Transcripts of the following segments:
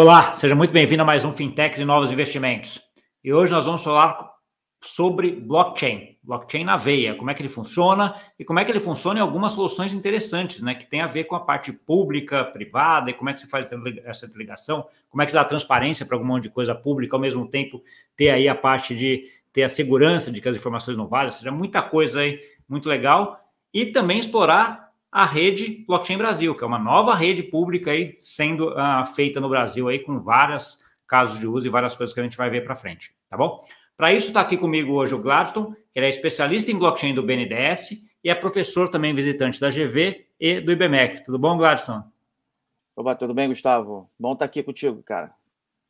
Olá, seja muito bem-vindo a mais um Fintechs e Novos Investimentos. E hoje nós vamos falar sobre blockchain, blockchain na veia, como é que ele funciona e como é que ele funciona em algumas soluções interessantes, né, que tem a ver com a parte pública, privada, e como é que se faz essa ligação, como é que se dá transparência para algum monte de coisa pública, ao mesmo tempo ter aí a parte de ter a segurança de que as informações não vazem, seja muita coisa aí muito legal, e também explorar a rede Blockchain Brasil, que é uma nova rede pública aí sendo uh, feita no Brasil aí com vários casos de uso e várias coisas que a gente vai ver para frente, tá bom? Para isso está aqui comigo hoje o Gladstone, que é especialista em blockchain do BNDES e é professor também visitante da GV e do IBMEC. Tudo bom, Gladstone? Opa, tudo bem, Gustavo? Bom estar aqui contigo, cara.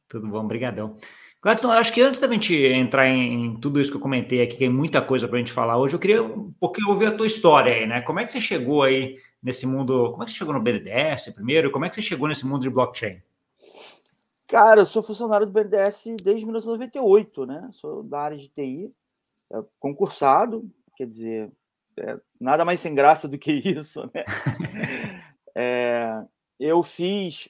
Tudo bom, brigadão. Gladstone, acho que antes da gente entrar em, em, tudo isso que eu comentei aqui, que tem muita coisa para a gente falar hoje, eu queria um pouquinho ouvir a tua história aí, né? Como é que você chegou aí nesse mundo? Como é que você chegou no BNDES primeiro? Como é que você chegou nesse mundo de blockchain? Cara, eu sou funcionário do BNDES desde 1998, né? Sou da área de TI, é, concursado, quer dizer, é, nada mais sem graça do que isso, né? é, eu fiz,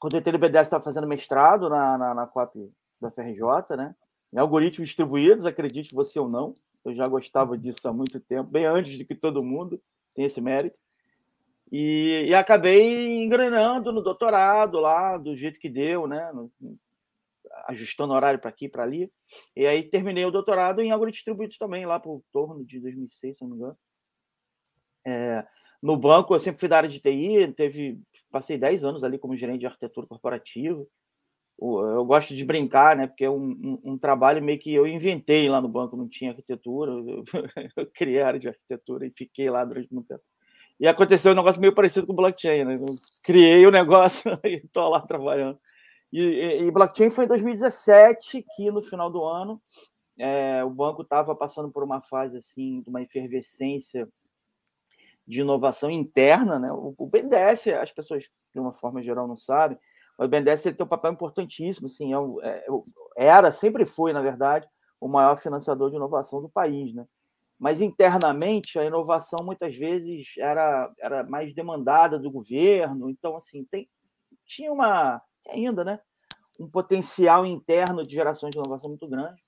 quando eu entrei no BNDES, estava fazendo mestrado na, na, na COP da FRJ, né? Em algoritmos distribuídos, acredite você ou não, eu já gostava disso há muito tempo, bem antes de que todo mundo tenha esse mérito. E, e, acabei engrenando no doutorado lá, do jeito que deu, né? Ajustando horário para aqui para ali. E aí terminei o doutorado em algoritmos distribuídos também, lá por torno de 2006, se não me engano. É, no banco, eu sempre fui da área de TI, teve, passei 10 anos ali como gerente de arquitetura corporativa. Eu gosto de brincar, né? Porque é um, um, um trabalho meio que eu inventei lá no banco, não tinha arquitetura. Eu, eu criei a área de arquitetura e fiquei lá durante muito tempo. E aconteceu um negócio meio parecido com blockchain, né? Eu criei o negócio e estou lá trabalhando. E, e, e, blockchain foi em 2017, que no final do ano é, o banco estava passando por uma fase assim, de uma efervescência de inovação interna, né? O, o BNDES, as pessoas de uma forma geral não sabem, o BNDES ele tem um papel importantíssimo, assim, é, é, era, sempre foi, na verdade, o maior financiador de inovação do país, né? mas internamente a inovação muitas vezes era, era mais demandada do governo, então assim tem, tinha uma ainda, né, um potencial interno de geração de inovação muito grande,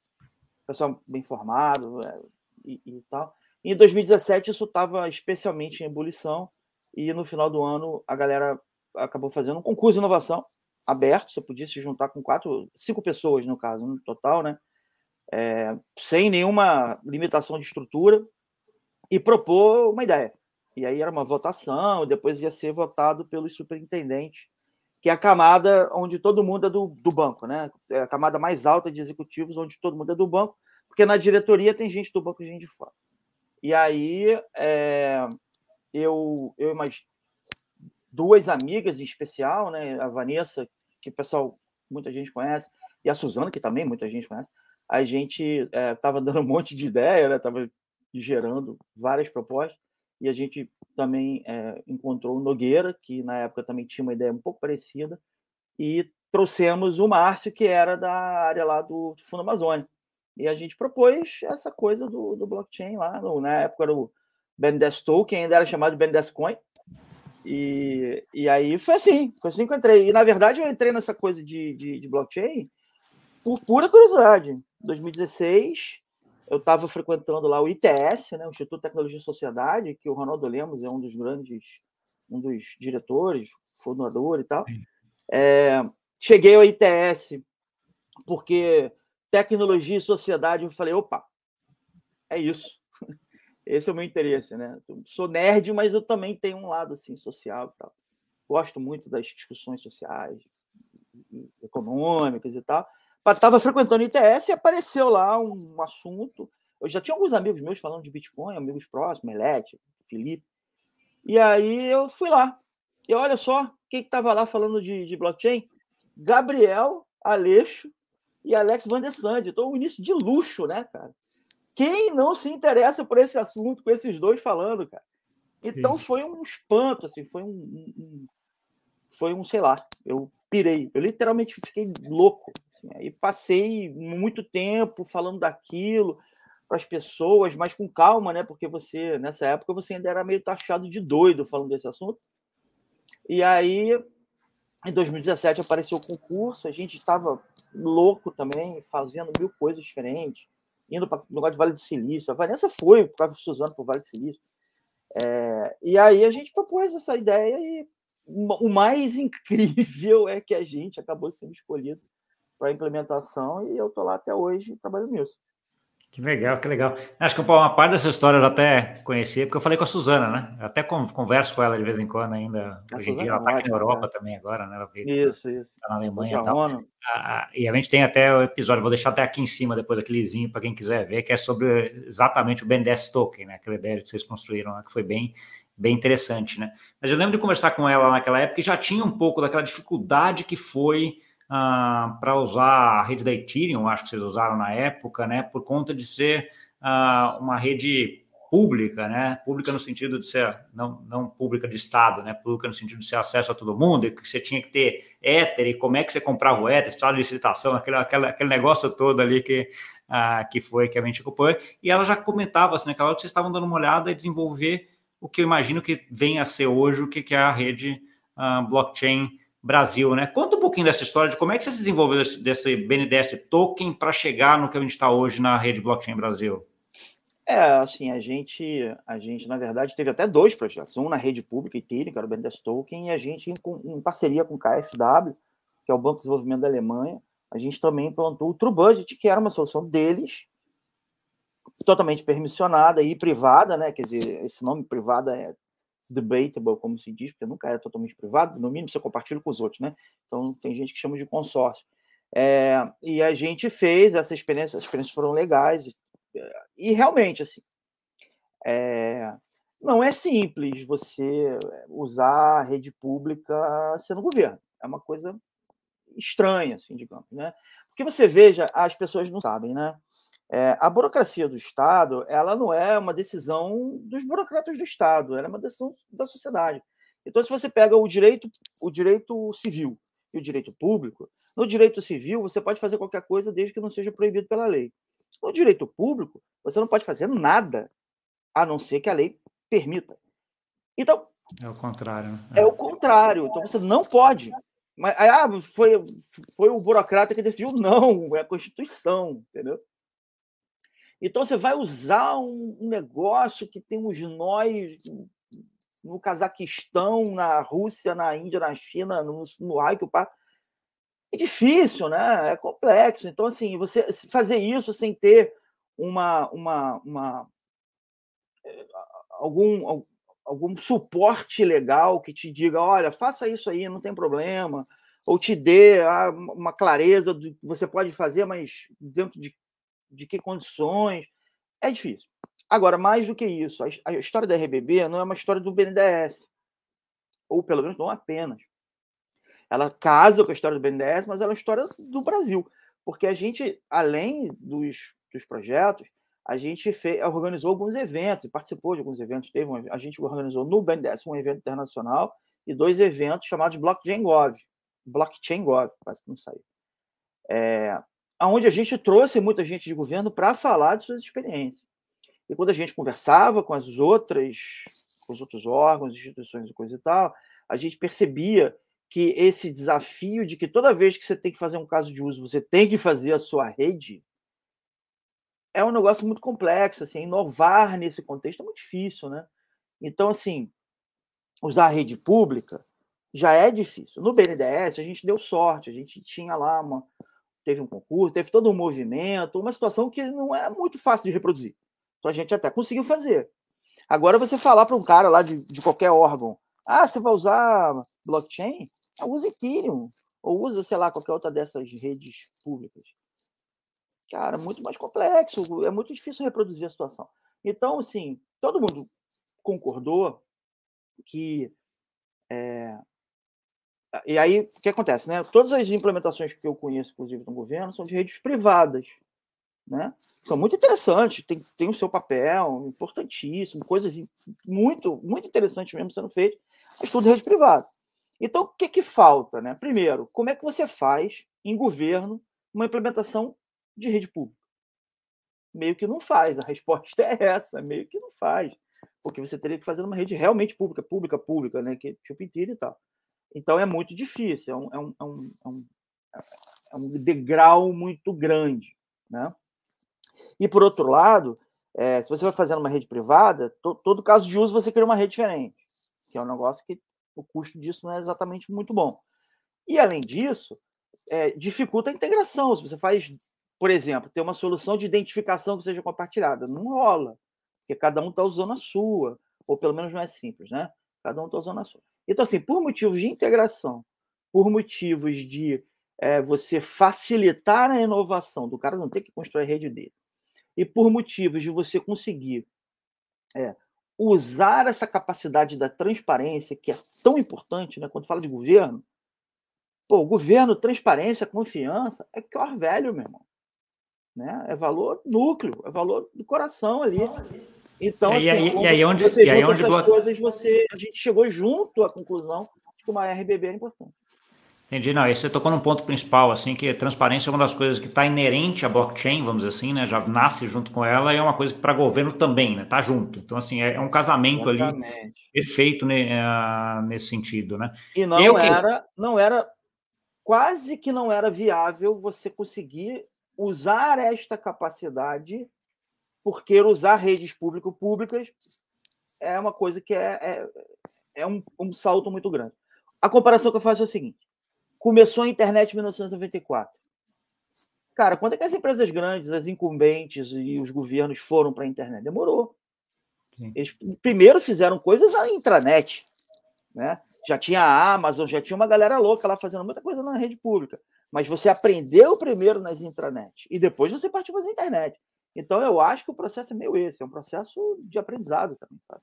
pessoal bem formado é, e, e tal. Em 2017 isso estava especialmente em ebulição e no final do ano a galera acabou fazendo um concurso de inovação aberto, você podia se juntar com quatro, cinco pessoas no caso, no total, né? é, sem nenhuma limitação de estrutura, e propor uma ideia. E aí era uma votação, depois ia ser votado pelos superintendentes, que é a camada onde todo mundo é do, do banco, né? É a camada mais alta de executivos, onde todo mundo é do banco, porque na diretoria tem gente do banco e gente de fora. E aí é, eu, eu e mais duas amigas em especial, né? A Vanessa, que o pessoal, muita gente conhece, e a Suzana, que também muita gente conhece, a gente estava é, dando um monte de ideia, estava né? gerando várias propostas, e a gente também é, encontrou o Nogueira, que na época também tinha uma ideia um pouco parecida, e trouxemos o Márcio, que era da área lá do Fundo Amazônia. E a gente propôs essa coisa do, do blockchain lá, no, na época era o BNDES Token, ainda era chamado de BNDES Coin, e, e aí foi assim, foi assim que eu entrei. E na verdade eu entrei nessa coisa de, de, de blockchain por pura curiosidade. 2016, eu estava frequentando lá o ITS, né, o Instituto de Tecnologia e Sociedade, que o Ronaldo Lemos é um dos grandes, um dos diretores, fundador e tal. É, cheguei ao ITS porque tecnologia e sociedade, eu falei, opa, é isso. Esse é o meu interesse, né? Eu sou nerd, mas eu também tenho um lado assim social tal. Gosto muito das discussões sociais, econômicas e tal estava frequentando o ITS e apareceu lá um assunto. Eu já tinha alguns amigos meus falando de Bitcoin, amigos próximos, Melete, Felipe. E aí eu fui lá. E olha só, quem estava lá falando de, de, blockchain? Gabriel, Aleixo e Alex Van der Sande. Então, um início de luxo, né, cara? Quem não se interessa por esse assunto, com esses dois falando, cara? Então, Sim. foi um espanto, assim, foi um, um, foi um, sei lá, eu pirei, eu literalmente fiquei louco. Assim, aí passei muito tempo falando daquilo para as pessoas, mas com calma, né? Porque você, nessa época, você ainda era meio taxado de doido falando desse assunto. E aí Em 2017 apareceu o concurso, a gente estava louco também, fazendo mil coisas diferentes, indo para o negócio de Vale do Silício. A Vanessa foi, ficava Suzano para o Vale do Silício. É, e aí a gente propôs essa ideia e o mais incrível é que a gente acabou sendo escolhido para a implementação e eu estou lá até hoje trabalhando nisso. Que legal, que legal. Acho que uma parte dessa história eu já até conhecia, porque eu falei com a Suzana, né? Eu até converso com ela de vez em quando ainda. A Hoje em dia ela está aqui na Europa né? também agora, né? Ela veio, isso, isso. Está na Alemanha e tal. Ah, e a gente tem até o episódio, vou deixar até aqui em cima depois aquelezinho para quem quiser ver, que é sobre exatamente o BNDES Token, né? Aquela ideia que vocês construíram, né? que foi bem, bem interessante, né? Mas eu lembro de conversar com ela naquela época e já tinha um pouco daquela dificuldade que foi ah, para usar a rede da Ethereum, acho que vocês usaram na época, né, por conta de ser ah, uma rede pública, né, pública no sentido de ser, não, não pública de Estado, né, pública no sentido de ser acesso a todo mundo, e que você tinha que ter Ether, e como é que você comprava o Ether, precisava de licitação, aquele, aquele, aquele negócio todo ali que, ah, que foi que a gente ocupou, e ela já comentava, assim, naquela hora que vocês estavam dando uma olhada e desenvolver o que eu imagino que vem a ser hoje, o que, que é a rede blockchain Brasil, né? Conta um pouquinho dessa história de como é que você se desenvolveu desse, desse BNDES token para chegar no que a gente está hoje na rede Blockchain Brasil. É, assim, a gente, a gente, na verdade, teve até dois projetos. Um na rede pública Ethereum, que era o BNDES Token, e a gente, em, em parceria com o KfW, que é o Banco de Desenvolvimento da Alemanha, a gente também implantou o True Budget, que era uma solução deles, totalmente permissionada e privada, né? Quer dizer, esse nome privada é debatable, como se diz, porque nunca é totalmente privado, no mínimo você compartilha com os outros, né? Então tem gente que chama de consórcio. É, e a gente fez essa experiência, as experiências foram legais, e realmente, assim, é, não é simples você usar a rede pública sendo governo. É uma coisa estranha, assim, digamos, né? Porque você veja, as pessoas não sabem, né? É, a burocracia do Estado, ela não é uma decisão dos burocratas do Estado, ela é uma decisão da sociedade. Então, se você pega o direito, o direito civil e o direito público, no direito civil você pode fazer qualquer coisa desde que não seja proibido pela lei. No direito público, você não pode fazer nada a não ser que a lei permita. Então. É o contrário. Né? É, é o contrário. Então você não pode. Mas ah, foi, foi o burocrata que decidiu? Não, é a Constituição, entendeu? Então você vai usar um negócio que tem uns nós no Cazaquistão, na Rússia, na Índia, na China, no, no Aico, é difícil, né? É complexo. Então, assim, você fazer isso sem ter uma, uma, uma eh, algum, algum suporte legal que te diga, olha, faça isso aí, não tem problema, ou te dê ah, uma clareza do que você pode fazer, mas dentro de de que condições. É difícil. Agora, mais do que isso, a, história da RBB não é uma história do BNDES, ou pelo menos não apenas. Ela casa com a história do BNDES, mas ela é uma história do Brasil, porque a gente, além dos, dos projetos, a gente fez, organizou alguns eventos, participou de alguns eventos. Teve um, a gente organizou no BNDES um evento internacional e dois eventos chamados Blockchain Gov. Blockchain Gov, quase que não saiu. É, onde a gente trouxe muita gente de governo para falar de suas experiências. E quando a gente conversava com as outras, com os outros órgãos, instituições e coisa e tal, a gente percebia que esse desafio de que toda vez que você tem que fazer um caso de uso, você tem que fazer a sua rede, é um negócio muito complexo, assim, inovar nesse contexto é muito difícil, né? Então, assim, usar a rede pública já é difícil. No BNDES, a gente deu sorte, a gente tinha lá uma, teve um concurso, teve todo um movimento, uma situação que não é muito fácil de reproduzir. Então a gente até conseguiu fazer. Agora você falar para um cara lá de, de qualquer órgão, ah, você vai usar blockchain? Ah, use Ethereum, ou usa, sei lá, qualquer outra dessas redes públicas. Cara, muito mais complexo, é muito difícil reproduzir a situação. Então, assim, todo mundo concordou que é, e aí, o que acontece? Né? Todas as implementações que eu conheço, inclusive, no governo, são de redes privadas. Né? São muito interessantes, tem, tem o seu papel, importantíssimo, coisas muito, muito interessantes mesmo sendo feitas, mas tudo rede privada. Então, o que, que falta? Né? Primeiro, como é que você faz em governo uma implementação de rede pública? Meio que não faz, a resposta é essa, meio que não faz. Porque você teria que fazer uma rede realmente pública, pública, pública, né? Que, tipo Ethereum e tal. Então é muito difícil, é um, é um, é um, é um, é um degrau muito grande. Né? E, por outro lado, é, se você vai fazendo uma rede privada, to, todo caso de uso você cria uma rede diferente, que é um negócio que o custo disso não é exatamente muito bom. E, além disso, é, dificulta a integração. Se você faz, por exemplo, ter uma solução de identificação que seja compartilhada, não rola, porque cada um está usando a sua, ou pelo menos não é simples, né? Cada um está usando a sua. Então, assim, por motivos de integração, por motivos de é, você facilitar a inovação, do cara não ter que construir a rede dele, e por motivos de você conseguir é, usar essa capacidade da transparência, que é tão importante, né? Quando fala de governo, pô, governo, transparência, confiança, é cor velho, meu irmão. Né? É valor núcleo, é valor do coração ali. Então, assim, e aí, e aí onde, você e aí onde essas coisas, você, a gente chegou junto à conclusão de que uma RBB é importante. Entendi, não, aí você tocou num ponto principal, assim, que transparência é uma das coisas que está inerente à blockchain, vamos dizer assim, né, já nasce junto com ela, e é uma coisa que para governo também, né, tá junto. Então, assim, é, é um casamento Exatamente. ali perfeito né, nesse sentido, né. E não Eu, era, não era, quase que não era viável você conseguir usar esta capacidade porque usar redes público-públicas é uma coisa que é, é, é um, um, salto muito grande. A comparação que eu faço é o seguinte: começou a internet em 1994. Cara, quando é que as empresas grandes, as incumbentes e os governos foram para a internet? Demorou. Eles primeiro fizeram coisas na intranet, né? Já tinha a Amazon, já tinha uma galera louca lá fazendo muita coisa na rede pública. Mas você aprendeu primeiro nas intranet e depois você partiu para a internet. Então, eu acho que o processo é meio esse, é um processo de aprendizado também, sabe?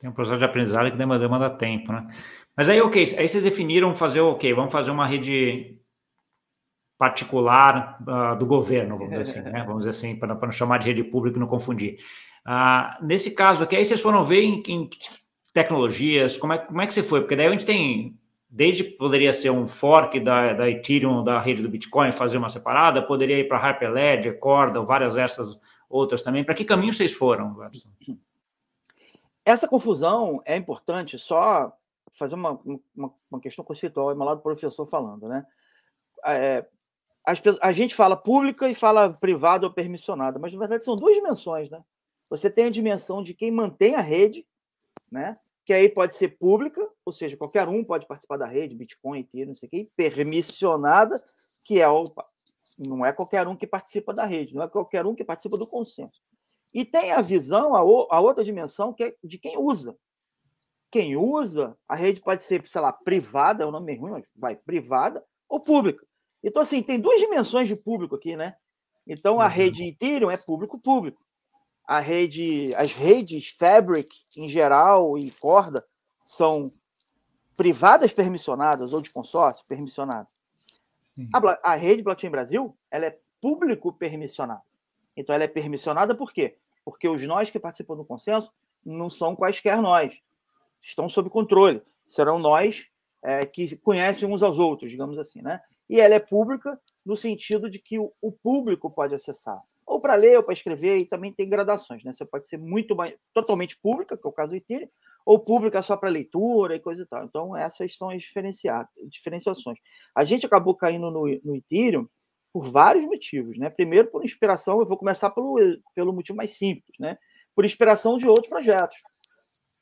Tem um processo de aprendizado que demanda, demanda tempo, né? Mas aí, ok, aí vocês definiram fazer o ok, vamos fazer uma rede particular uh, do governo, vamos dizer assim, né? Vamos dizer assim, para não chamar de rede pública e não confundir. Uh, nesse caso aqui, aí vocês foram ver em, em tecnologias, como é, como é que você foi? Porque daí a gente tem desde poderia ser um fork da, da Ethereum, da rede do Bitcoin, fazer uma separada, poderia ir para Hyperledger, Corda, várias dessas outras também. Para que caminho vocês foram, Gladson? Essa confusão é importante, só fazer uma, uma, uma questão conceitual, é lado do professor falando, né? É, as, a gente fala pública e fala privada ou permissionada, mas na verdade são duas dimensões, né? Você tem a dimensão de quem mantém a rede, né? Que aí pode ser pública, ou seja, qualquer um pode participar da rede, Bitcoin, Ethereum, não sei o quê, permissionada, que é o, não é qualquer um que participa da rede, não é qualquer um que participa do consenso. E tem a visão, a, o, a outra dimensão, que é de quem usa. Quem usa, a rede pode ser, sei lá, privada, é um nome ruim, mas vai, privada ou pública. Então, assim, tem duas dimensões de público aqui, né? Então, a uhum. rede Ethereum é público-público a rede, as redes Fabric em geral e corda são privadas permissionadas ou de consórcio permissionado. A, a, rede Blockchain Brasil ela é público permissionada. Então ela é permissionada por quê? Porque os nós que participam do consenso não são quaisquer nós, estão sob controle. Serão nós é, que conhecem uns aos outros, digamos assim, né? E ela é pública no sentido de que o, o público pode acessar ou para ler ou para escrever, e também tem gradações, né? Você pode ser muito mais, totalmente pública, que é o caso do Ethereum, ou pública só para leitura e coisa e tal. Então, essas são as diferenciações. A gente acabou caindo no, no Ethereum por vários motivos, né? Primeiro, por inspiração, eu vou começar pelo, pelo motivo mais simples, né? Por inspiração de outros projetos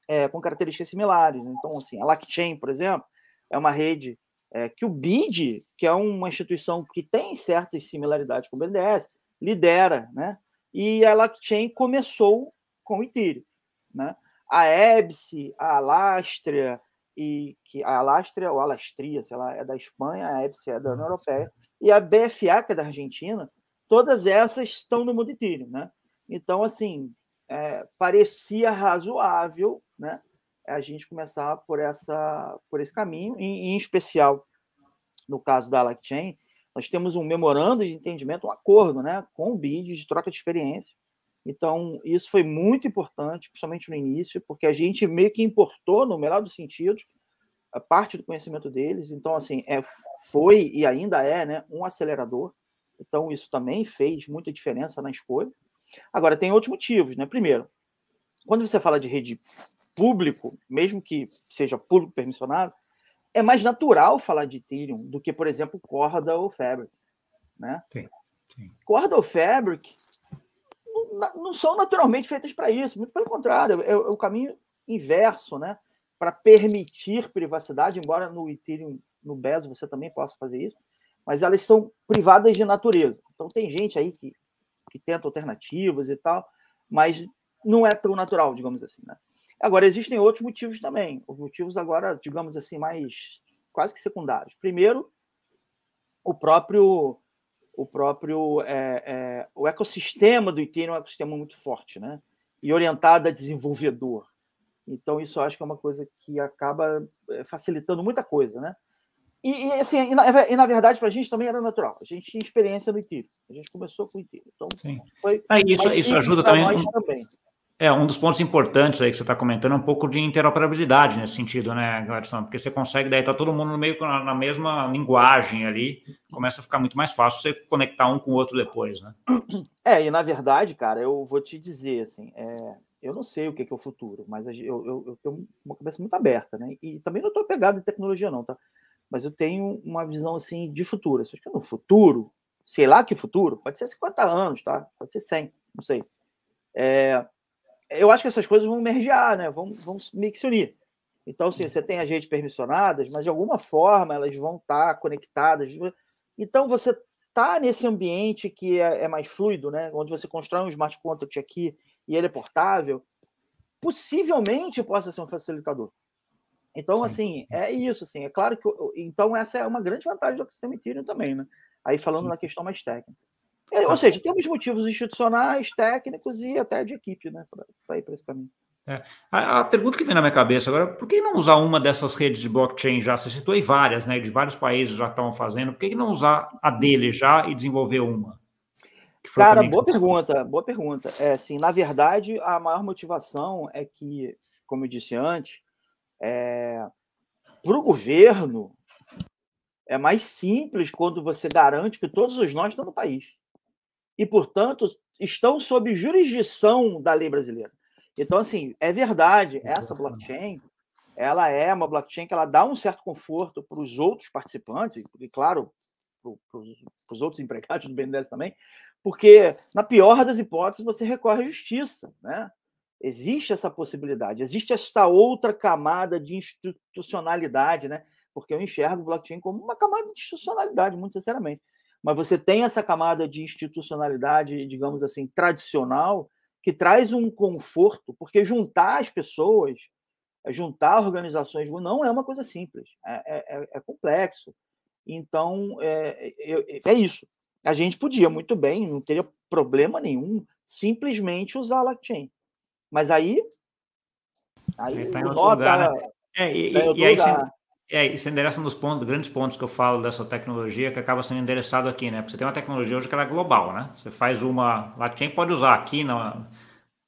é, com características similares. Então, assim, a Lockchain, por exemplo, é uma rede é, que o BID, que é uma instituição que tem certas similaridades com o BNDES, lidera, né? E a Lockchain começou com o Ethereum, né? A EBSE, a Alastria e que a Alastria ou Alastria, sei lá, é da Espanha, a EBSE é da União Europeia e a BFA, que é da Argentina, todas essas estão no mundo Ethereum, né? Então, assim, é, parecia razoável, né? A gente começar por essa, por esse caminho, em, em especial no caso da Lockchain, nós temos um memorando de entendimento, um acordo né, com o BID de troca de experiência. Então, isso foi muito importante, principalmente no início, porque a gente meio que importou, no melhor dos sentidos, a parte do conhecimento deles. Então, assim, é, foi e ainda é né, um acelerador. Então, isso também fez muita diferença na escolha. Agora, tem outros motivos. Né? Primeiro, quando você fala de rede público, mesmo que seja público permissionado, é mais natural falar de Ethereum do que, por exemplo, Corda ou Fabric. Né? Sim, sim. Corda ou Fabric não, não são naturalmente feitas para isso, muito pelo contrário, é, é o caminho inverso, né? Para permitir privacidade, embora no Ethereum, no BES, você também possa fazer isso, mas elas são privadas de natureza. Então, tem gente aí que, que tenta alternativas e tal, mas não é tão natural, digamos assim, né? Agora, existem outros motivos também. Os motivos agora, digamos assim, mais quase que secundários. Primeiro, o próprio o próprio é, é, o ecossistema do Ethereum é um ecossistema muito forte, né? E orientado a desenvolvedor. Então, isso eu acho que é uma coisa que acaba é, facilitando muita coisa, né? E, e assim, e na, e na verdade, para a gente também era natural. A gente tinha experiência no Ethereum. A gente começou com o Ethereum. Então, Sim. foi. Ah, isso, isso ajuda também. também. É, um dos pontos importantes aí que você está comentando é um pouco de interoperabilidade nesse sentido, né, Gladson? Porque você consegue, daí tá todo mundo no meio na mesma linguagem ali, começa a ficar muito mais fácil você conectar um com o outro depois, né? É, e na verdade, cara, eu vou te dizer, assim, é, eu não sei o que é, o futuro, mas eu, eu, eu, tenho uma cabeça muito aberta, né? E também não estou pegado em tecnologia, não, tá? Mas eu tenho uma visão, assim, de futuro. Acho que no futuro, sei lá que futuro, pode ser 50 anos, tá? Pode ser 100, não sei. É, eu acho que essas coisas vão mergear, né? Vão, vão meio que se unir. Então, assim, você tem as redes permissionadas, mas de alguma forma elas vão estar conectadas. Então, você está nesse ambiente que é, é, mais fluido, né? Onde você constrói um smart contract aqui e ele é portável, possivelmente possa ser um facilitador. Então, Sim. assim, é isso, assim. É claro que... Então, essa é uma grande vantagem do ecossistema Ethereum também, né? Aí falando Sim. na questão mais técnica. É, ou seja, temos motivos institucionais, técnicos e até de equipe, né, para ir para esse caminho. É. A, a, pergunta que vem na minha cabeça agora, por que não usar uma dessas redes de blockchain já? Você citou aí várias, né? De vários países já estão fazendo. Por que, que não usar a dele já e desenvolver uma? Cara, boa pergunta, boa pergunta. É, assim, na verdade, a maior motivação é que, como eu disse antes, é, para o governo é mais simples quando você garante que todos os nós estão no país e, portanto, estão sob jurisdição da lei brasileira. Então, assim, é verdade, essa blockchain, ela é uma blockchain que ela dá um certo conforto para os outros participantes, e, claro, para os outros empregados do BNDES também, porque, na pior das hipóteses, você recorre à justiça, né? Existe essa possibilidade, existe essa outra camada de institucionalidade, né? Porque eu enxergo o blockchain como uma camada de institucionalidade, muito sinceramente mas você tem essa camada de institucionalidade, digamos assim, tradicional, que traz um conforto, porque juntar as pessoas, juntar organizações, não é uma coisa simples, é, é, é complexo. Então, é, é, é, isso. A gente podia muito bem, não teria problema nenhum, simplesmente usar a blockchain. Mas aí. Aí tá o nó tá, né? é, e, tá e, e aí, é, isso endereça um dos pontos, grandes pontos que eu falo dessa tecnologia que acaba sendo endereçado aqui, né? Porque você tem uma tecnologia hoje que ela é global, né? Você faz uma blockchain, pode usar aqui na,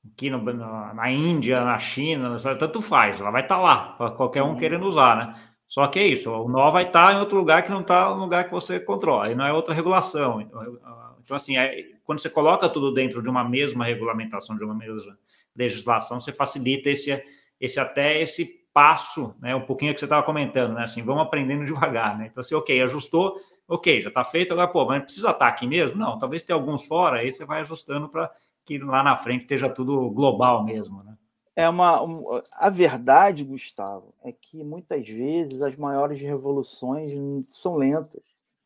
aqui no, na, na Índia, na China, tanto faz, ela vai estar tá lá, para qualquer um uhum. querendo usar, né? Só que é isso, o nó vai estar tá em outro lugar que não está no lugar que você controla, e não é outra regulação. Então, assim, é, quando você coloca tudo dentro de uma mesma regulamentação, de uma mesma legislação, você facilita esse, esse até esse passo, né, um pouquinho que você estava comentando, né, assim, vamos aprendendo devagar, né, então assim, ok, ajustou, ok, já está feito, agora, pô, mas precisa estar tá aqui mesmo? Não, talvez tenha alguns fora, aí você vai ajustando para que lá na frente esteja tudo global mesmo, né. É uma, um, a verdade, Gustavo, é que muitas vezes as maiores revoluções são lentas.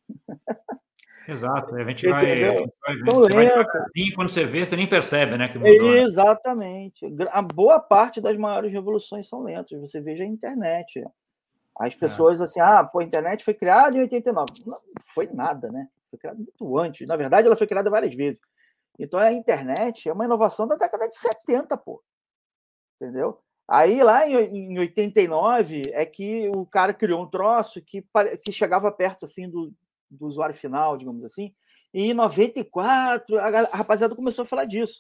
Exato, a gente vai. Gente vai, vai quando você vê, você nem percebe, né? Que mudou, né? Exatamente. A boa parte das maiores revoluções são lentas. Você veja a internet. As é. pessoas é. assim, ah, pô, a internet foi criada em 89. Não foi nada, né? Foi criada muito antes. Na verdade, ela foi criada várias vezes. Então a internet é uma inovação da década de 70, pô. Entendeu? Aí lá em, 89 é que o cara criou um troço que, que chegava perto assim do, do usuário final, digamos assim. E em 94, a rapaziada começou a falar disso.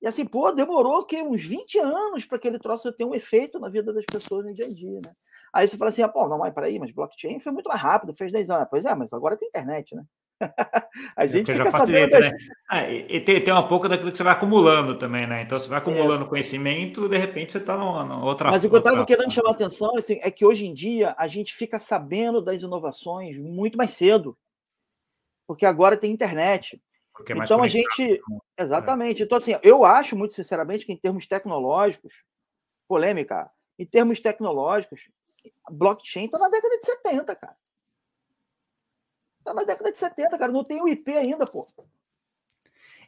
E assim, pô, demorou que uns 20 anos para aquele troço ter um efeito na vida das pessoas no dia a dia, né? Aí você fala assim, ah, pô, não, mas peraí, mas blockchain foi muito mais rápido, fez 10 anos. Pois é, mas agora tem internet, né? a é, gente fica sabendo. Das... Né? Ah, e tem, tem um pouco daquilo que você vai acumulando também, né? Então você vai acumulando é. conhecimento, de repente você está numa, outra. Mas o que eu estava querendo chamar a atenção assim, é que hoje em dia a gente fica sabendo das inovações muito mais cedo. Porque agora tem internet. É então a gente. Né? Exatamente. Então, assim, eu acho, muito sinceramente, que em termos tecnológicos, polêmica, em termos tecnológicos, blockchain está na década de 70, cara. Está na década de 70, cara. Não tem o IP ainda, pô.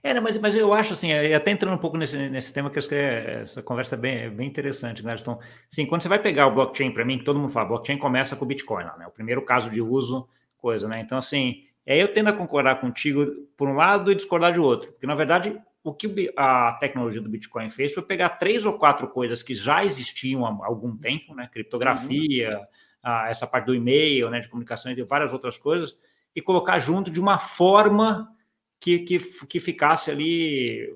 É, né, mas, mas eu acho assim, até entrando um pouco nesse, nesse tema, que eu acho que é, essa conversa é bem, é bem interessante, né, Então, assim, quando você vai pegar o blockchain para mim, que todo mundo fala, blockchain começa com o Bitcoin, né? O primeiro caso de uso, coisa, né? Então, assim, é, eu tendo a concordar contigo por um lado e discordar de outro. Porque, na verdade, o que a tecnologia do Bitcoin fez foi pegar três ou quatro coisas que já existiam há algum tempo, né? Criptografia, uhum. a, essa parte do e-mail, né? De comunicação e várias outras coisas, e colocar junto de uma forma que, que, que ficasse ali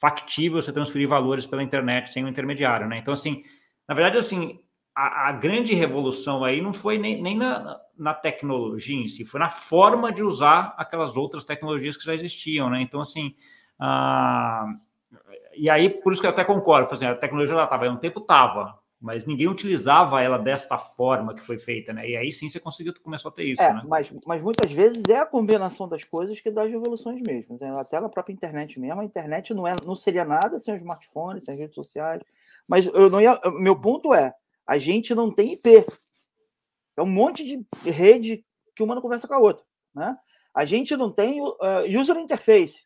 factível você transferir valores pela internet sem um intermediário, né? Então, assim, na verdade, assim, a, a, grande revolução aí não foi nem, nem na, na, tecnologia em si, foi na forma de usar aquelas outras tecnologias que já existiam, né? Então, assim, ah, e aí, por isso que eu até concordo, assim, a tecnologia já estava, um tempo estava, mas ninguém utilizava ela desta forma que foi feita, né? E aí sim você conseguiu, começou a ter isso, é, né? Mas, mas muitas vezes é a combinação das coisas que dá as revoluções mesmo. Né? Até na própria internet mesmo, a internet não, é, não seria nada sem os smartphones, sem as redes sociais. Mas eu não ia, meu ponto é, a gente não tem IP. É um monte de rede que uma não conversa com a outra. Né? A gente não tem uh, user interface.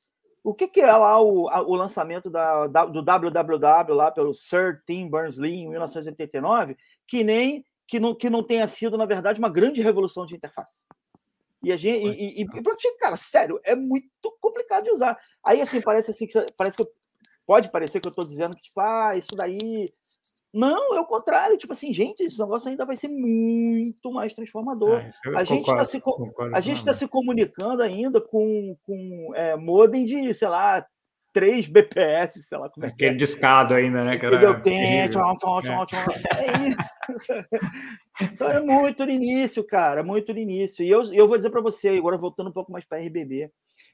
O que, que é lá o, a, o lançamento da, da, do www lá pelo Sir Tim Berners-Lee em 1989, que nem que não, que não tenha sido, na verdade, uma grande revolução de interface. E a gente, e, e, e, cara, sério, é muito complicado de usar. Aí, assim, parece assim que parece que eu, pode parecer que eu estou dizendo que, tipo, ah, isso daí não, é o contrário. Tipo assim, gente, esse negócio ainda vai ser muito mais transformador. É, a gente está se, a gente tá se comunicando ainda com, com é, modem de, sei lá, 3 BPS, sei lá como é Aquele que é. discado ainda, né? Que era tem, tchau, tchau, tchau, tchau. É isso. então é muito no início, cara, muito no início. E eu, eu vou dizer para você, agora voltando um pouco mais para RBB,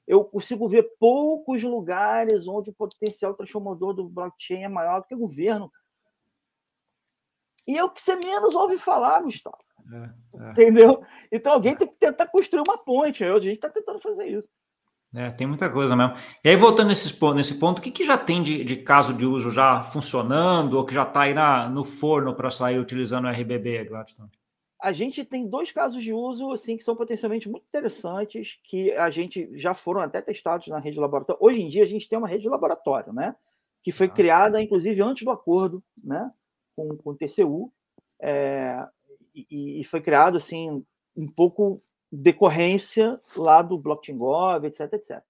eu consigo ver poucos lugares onde o potencial transformador do blockchain é maior do que o governo. E é o que você menos ouve falar, Gustavo. É, é. Entendeu? Então alguém tem que tentar construir uma ponte. A gente está tentando fazer isso. É, tem muita coisa mesmo. E aí, voltando nesse, nesse ponto, o que, que já tem de, de caso de uso já funcionando ou que já está aí na, no forno para sair utilizando o RBB, Gladstone? A gente tem dois casos de uso assim que são potencialmente muito interessantes, que a gente já foram até testados na rede de laboratório. Hoje em dia a gente tem uma rede de laboratório, né? Que foi ah. criada, inclusive, antes do acordo, né? Com, com TCU, é, e, e, foi criado assim um pouco decorrência lá do blockchain gov, etc, etc.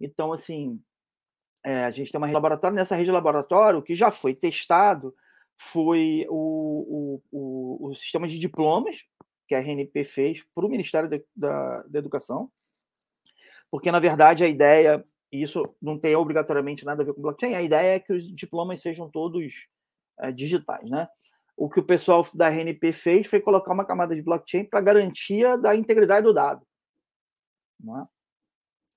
Então, assim, é, a gente tem uma rede laboratório. Nessa rede laboratório, o que já foi testado foi o, o, o, o sistema de diplomas que a RNP fez para o Ministério da, da, Educação, porque, na verdade, a ideia, e isso não tem obrigatoriamente nada a ver com blockchain, a ideia é que os diplomas sejam todos digitais, né? O que o pessoal da RNP fez foi colocar uma camada de blockchain para garantia da integridade do dado. É?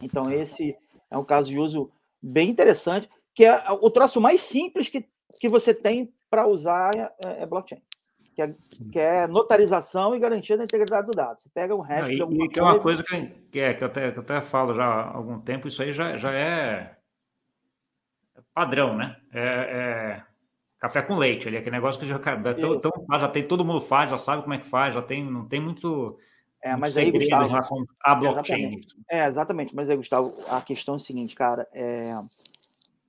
Então, esse é um caso de uso bem interessante, que é o troço mais simples que, que você tem para usar é, é, blockchain. Que é, que é, notarização e garantia da integridade do dado. Você pega um resto alguma e que é uma coisa que, que, é, que, eu até, que eu até falo já há algum tempo, isso aí já, já é padrão, né? É, é, café com leite ali, aquele negócio que já, tão, tão, já tem, todo mundo faz, já sabe como é que faz, já tem, não tem muito. É, mas aí, Gustavo, em relação à blockchain. Exatamente. É, exatamente. Mas aí, Gustavo, a questão é a seguinte, cara, é,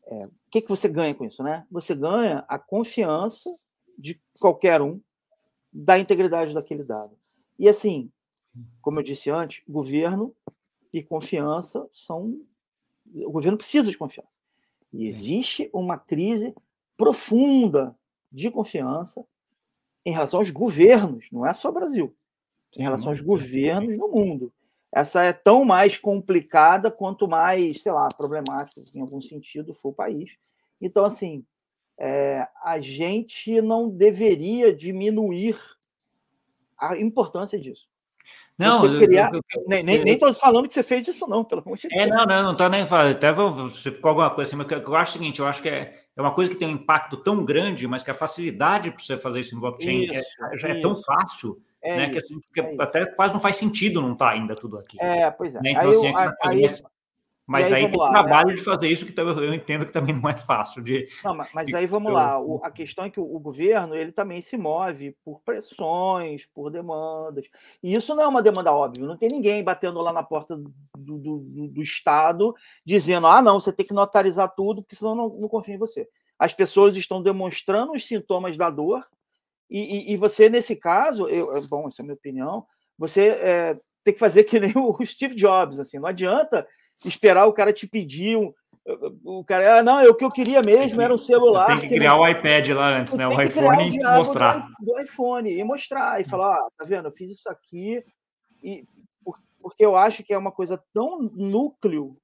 é, o que, que você ganha com isso, né? Você ganha a confiança de qualquer um da integridade daquele dado. E assim, como eu disse antes, governo e confiança são. O governo precisa de confiança. E existe uma crise profunda de confiança em relação aos governos, não é só Brasil, em relação aos governos no mundo. Essa é tão mais complicada quanto mais, sei lá, problemática em algum sentido for o país. Então, assim, é, a gente não deveria diminuir a importância disso. Não, criar... eu, eu, eu, nem estou falando que você fez isso, não, pelo amor de Deus. É, não, não, não estou nem falando. Até você ficou alguma coisa assim, mas eu acho o seguinte: eu acho que é, é uma coisa que tem um impacto tão grande, mas que a facilidade para você fazer isso em blockchain é, isso, é, já é tão fácil. É né, isso, que, assim, que é até quase não faz sentido não estar tá ainda tudo aqui. É, pois é. Né? Então, aí, assim, aí, aí, mas aí, aí tem né? trabalho né? de fazer isso que eu entendo que também não é fácil de. Não, mas aí vamos lá. O, a questão é que o, o, governo ele também se move por pressões, por demandas. E isso não é uma demanda óbvia. Não tem ninguém batendo lá na porta do, do, do Estado dizendo: ah, não, você tem que notarizar tudo, porque senão não, não confio em você. As pessoas estão demonstrando os sintomas da dor, e, e, e você, nesse caso, eu, bom, essa é a minha opinião, você é, tem que fazer que nem o Steve Jobs, assim, não adianta esperar o cara te pedir um, o cara, ah, não, é o que eu queria mesmo, era um celular. Tem que criar que... o iPad lá antes, né? O iPhone e mostrar. Do, iPhone e mostrar, e falar, ah, tá vendo, eu fiz isso aqui, e porque eu acho que é uma coisa tão núcleo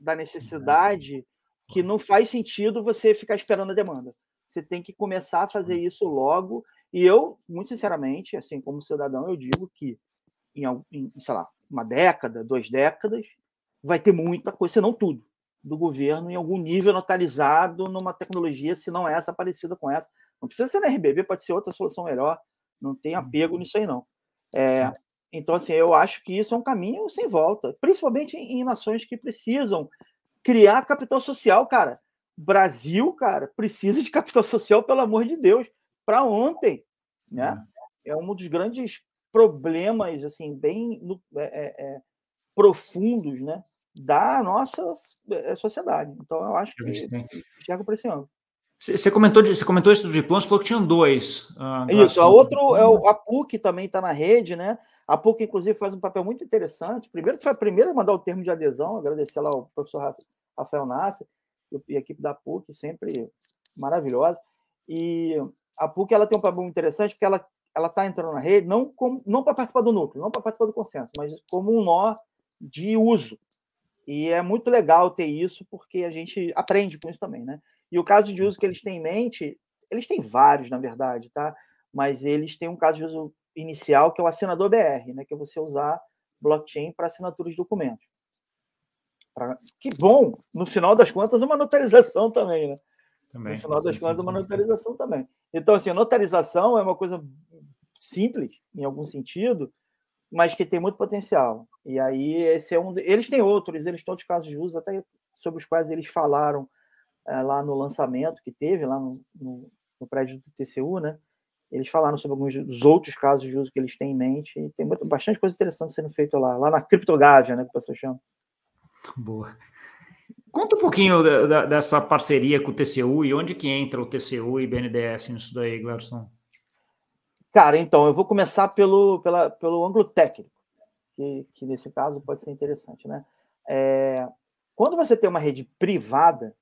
da necessidade que não faz sentido você ficar esperando a demanda. Você tem que começar a fazer isso logo. E eu, muito sinceramente, assim, como cidadão, eu digo que em, em sei lá, uma década, duas décadas, vai ter muita coisa, se não tudo, do governo em algum nível localizado numa tecnologia, se não é essa, parecida com essa. Não precisa ser na RBB, pode ser outra solução melhor. Não tem apego uhum. nisso aí, não. É, então, assim, eu acho que isso é um caminho sem volta, principalmente em, em nações que precisam criar capital social, cara. Brasil, cara, precisa de capital social, pelo amor de Deus, para ontem, né? Uhum. É um dos grandes problemas, assim, bem é, é, é profundos né, da nossa eh, sociedade. Então, eu acho que enxergo para esse ano. Você comentou, você comentou isso do diplomas, falou que tinham dois. Uh, isso, a outro é o, a PUC também está na rede, né? A PUC, inclusive, faz um papel muito interessante. Primeiro, foi a primeira a mandar o termo de adesão, agradecer lá ao professor Rafael Nasser e a equipe da PUC, sempre maravilhosa. E a PUC ela tem um papel muito interessante porque ela ela está entrando na rede não, não para participar do núcleo, não para participar do consenso, mas como um nó de uso. E é muito legal ter isso, porque a gente aprende com isso também, né? E o caso de uso que eles têm em mente, eles têm vários, na verdade, tá? Mas eles têm um caso de uso inicial, que é o assinador BR, né? Que é você usar blockchain para assinatura de documentos. Pra... Que bom! No final das contas, uma notarização também, né? Também, no final das contas, uma notarização também. Então, assim, a notarização é uma coisa simples, em algum sentido, mas que tem muito potencial. E aí, esse é um. Eles têm outros, eles têm outros casos de uso, até sobre os quais eles falaram é, lá no lançamento que teve, lá no, no, no, prédio do TCU, né? Eles falaram sobre alguns dos outros casos de uso que eles têm em mente, e tem muito, bastante coisa interessante sendo feita lá, lá na Criptogávia, né? Que o pessoal chama. Boa. Conta um pouquinho da, da, dessa parceria com o TCU e onde que entra o TCU e BNDES nisso daí, Glarson? Cara, então, eu vou começar pelo, pela, pelo ângulo técnico, que, que nesse caso pode ser interessante, né? É, quando você tem uma rede privada,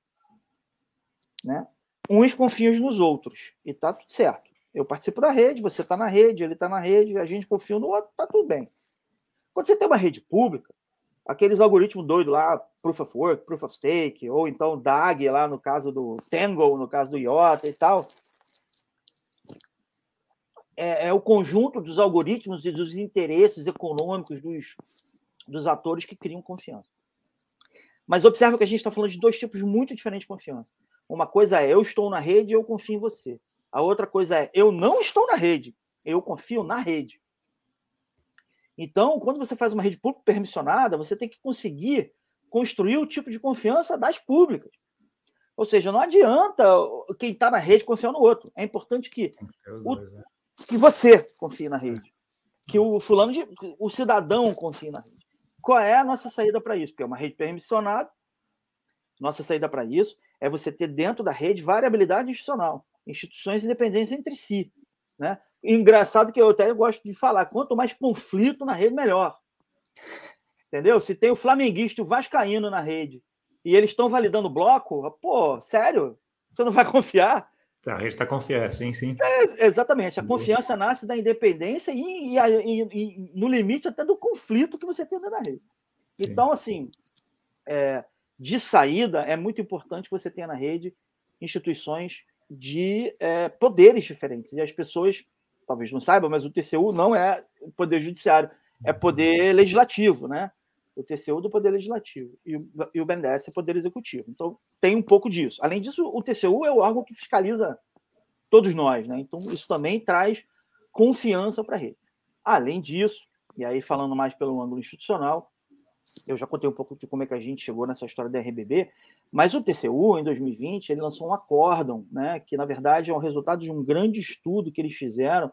né, uns confiam nos outros, e tá tudo certo. Eu participo da rede, você está na rede, ele está na rede, a gente confia no outro, tá tudo bem. Quando você tem uma rede pública, aqueles algoritmos doidos lá, Proof of Work, Proof of Stake, ou então DAG lá no caso do Tango, no caso do IOTA e tal, é, é, o conjunto dos algoritmos e dos interesses econômicos dos, dos atores que criam confiança. Mas observe que a gente está falando de dois tipos muito diferentes de confiança. Uma coisa é eu estou na rede e eu confio em você. A outra coisa é eu não estou na rede, eu confio na rede. Então, quando você faz uma rede pública permissionada, você tem que conseguir construir o tipo de confiança das públicas. Ou seja, não adianta quem está na rede confiar no outro. É importante que o, né? Que você confie na rede, que o fulano de, o cidadão confie na rede. Qual é a nossa saída para isso? Porque é uma rede permissionada. Nossa saída para isso é você ter dentro da rede variabilidade institucional, instituições independentes entre si, né? Engraçado que eu até gosto de falar, quanto mais conflito na rede, melhor. Entendeu? Se tem o flamenguista e o vascaíno na rede e eles estão validando o bloco, pô, sério? Você não vai confiar? Tá, a gente está confiando, sim, sim. É, exatamente. A confiança nasce da independência e, e, e, e, no limite até do conflito que você tem dentro da rede. Sim. Então, assim, é, de saída, é muito importante que você tenha na rede instituições de é, poderes diferentes. E as pessoas, talvez não saibam, mas o TCU não é poder judiciário. é poder legislativo, né? O TCU do poder legislativo e o, e o BNDES é poder executivo. Então tem um pouco disso. Além disso, o TCU é o órgão que fiscaliza todos nós, né? Então isso também traz confiança para a rede. Além disso, e aí falando mais pelo ângulo institucional, eu já contei um pouco de como é que a gente chegou nessa história da RBB, mas o TCU, em 2020, ele lançou um acórdão, né, que na verdade é o resultado de um grande estudo que eles fizeram,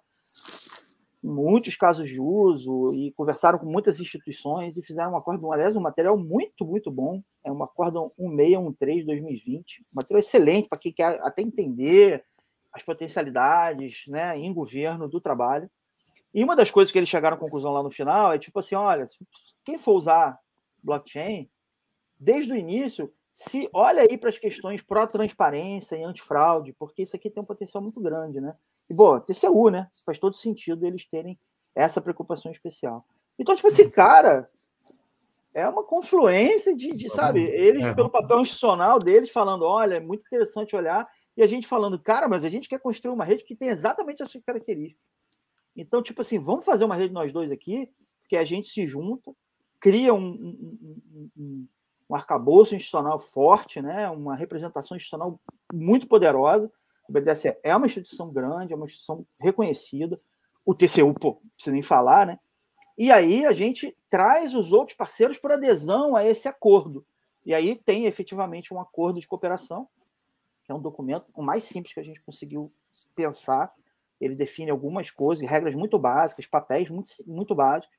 muitos casos de uso, e conversaram com muitas instituições e fizeram um acórdão, aliás, um material muito, muito bom, é um acórdão 1613 2020, um material excelente para quem quer até entender as potencialidades né, em governo do trabalho. E uma das coisas que eles chegaram à conclusão lá no final é tipo assim: olha, quem for usar blockchain, desde o início, se olha aí para as questões pró-transparência e antifraude, porque isso aqui tem um potencial muito grande, né? E, boa, TCU, né? Faz todo sentido eles terem essa preocupação especial. Então, tipo assim, cara, é uma confluência de, de sabe, eles, é. pelo papel institucional deles, falando, olha, é muito interessante olhar, e a gente falando, cara, mas a gente quer construir uma rede que tem exatamente essas características. Então, tipo assim, vamos fazer uma rede nós dois aqui, que a gente se junta, cria um, um, um, um arcabouço institucional forte, né? uma representação institucional muito poderosa. O BDS é uma instituição grande, é uma instituição reconhecida. O TCU, pô, precisa nem falar, né? E aí a gente traz os outros parceiros por adesão a esse acordo. E aí tem efetivamente um acordo de cooperação, que é um documento o mais simples que a gente conseguiu pensar. Ele define algumas coisas, regras muito básicas, papéis muito, muito básicos.